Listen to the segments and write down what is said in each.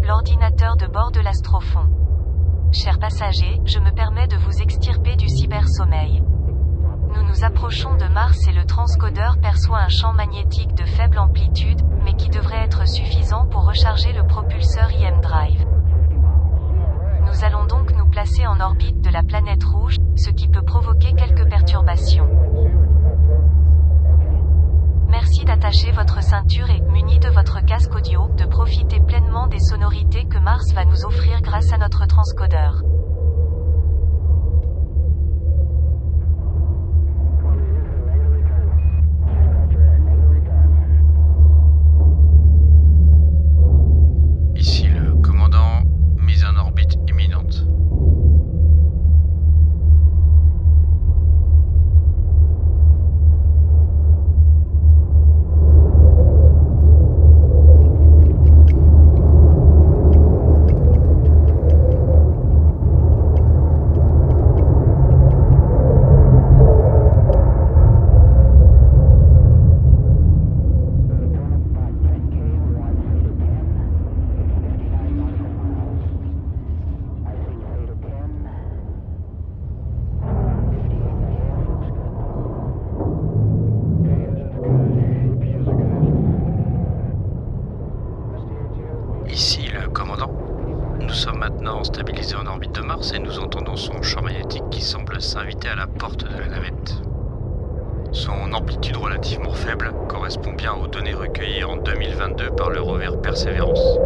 l'ordinateur de bord de l'Astrofond. Chers passagers, je me permets de vous extirper du cybersommeil. Nous nous approchons de Mars et le transcodeur perçoit un champ magnétique de faible amplitude, mais qui devrait être suffisant pour recharger le propulseur IM Drive. Nous allons donc nous placer en orbite de la planète rouge, ce qui peut provoquer quelques Entendons son champ magnétique qui semble s'inviter à la porte de la navette. Son amplitude relativement faible correspond bien aux données recueillies en 2022 par le rover Perseverance.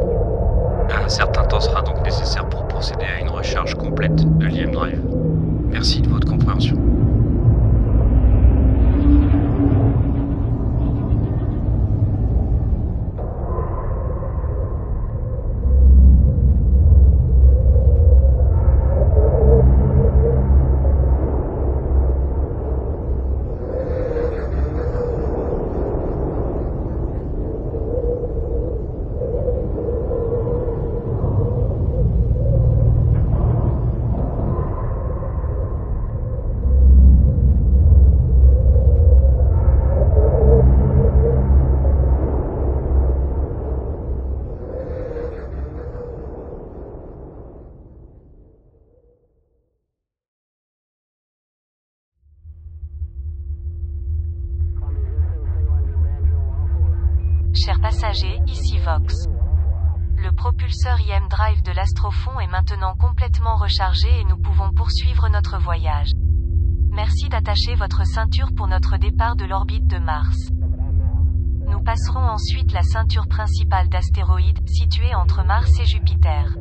Un certain temps sera donc nécessaire pour procéder à une recharge complète de l'IM Drive. Merci de votre compréhension. Chers passagers, ici Vox. Le propulseur IM Drive de l'Astrofond est maintenant complètement rechargé et nous pouvons poursuivre notre voyage. Merci d'attacher votre ceinture pour notre départ de l'orbite de Mars. Nous passerons ensuite la ceinture principale d'astéroïdes, située entre Mars et Jupiter.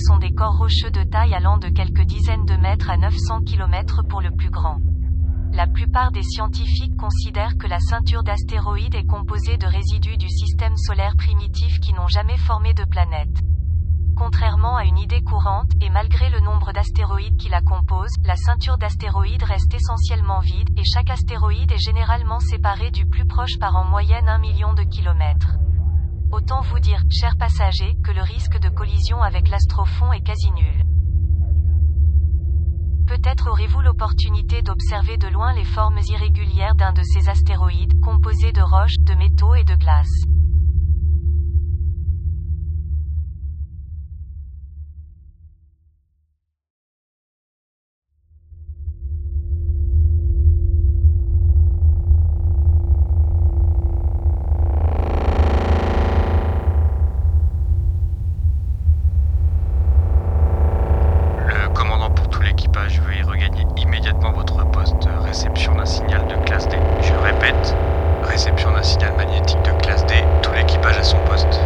Sont des corps rocheux de taille allant de quelques dizaines de mètres à 900 km pour le plus grand. La plupart des scientifiques considèrent que la ceinture d'astéroïdes est composée de résidus du système solaire primitif qui n'ont jamais formé de planète. Contrairement à une idée courante, et malgré le nombre d'astéroïdes qui la composent, la ceinture d'astéroïdes reste essentiellement vide, et chaque astéroïde est généralement séparé du plus proche par en moyenne un million de kilomètres. Autant vous dire, chers passagers, que le risque de collision avec l'Astrofond est quasi nul. Peut-être aurez-vous l'opportunité d'observer de loin les formes irrégulières d'un de ces astéroïdes, composés de roches, de métaux et de glace. réception d'un signal magnétique de classe D, tout l'équipage à son poste.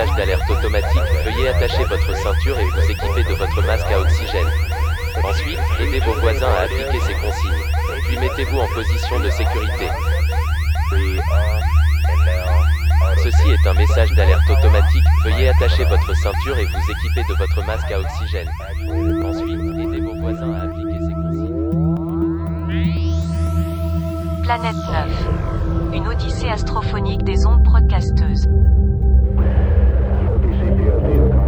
Message d'alerte automatique. Veuillez attacher votre ceinture et vous équiper de votre masque à oxygène. Ensuite, aidez vos voisins à appliquer ces consignes. Puis mettez-vous en position de sécurité. Ceci est un message d'alerte automatique. Veuillez attacher votre ceinture et vous équiper de votre masque à oxygène. Ensuite, aidez vos voisins à appliquer ces consignes. Planète 9. Une odyssée astrophonique des ondes broadcasteuses. radio.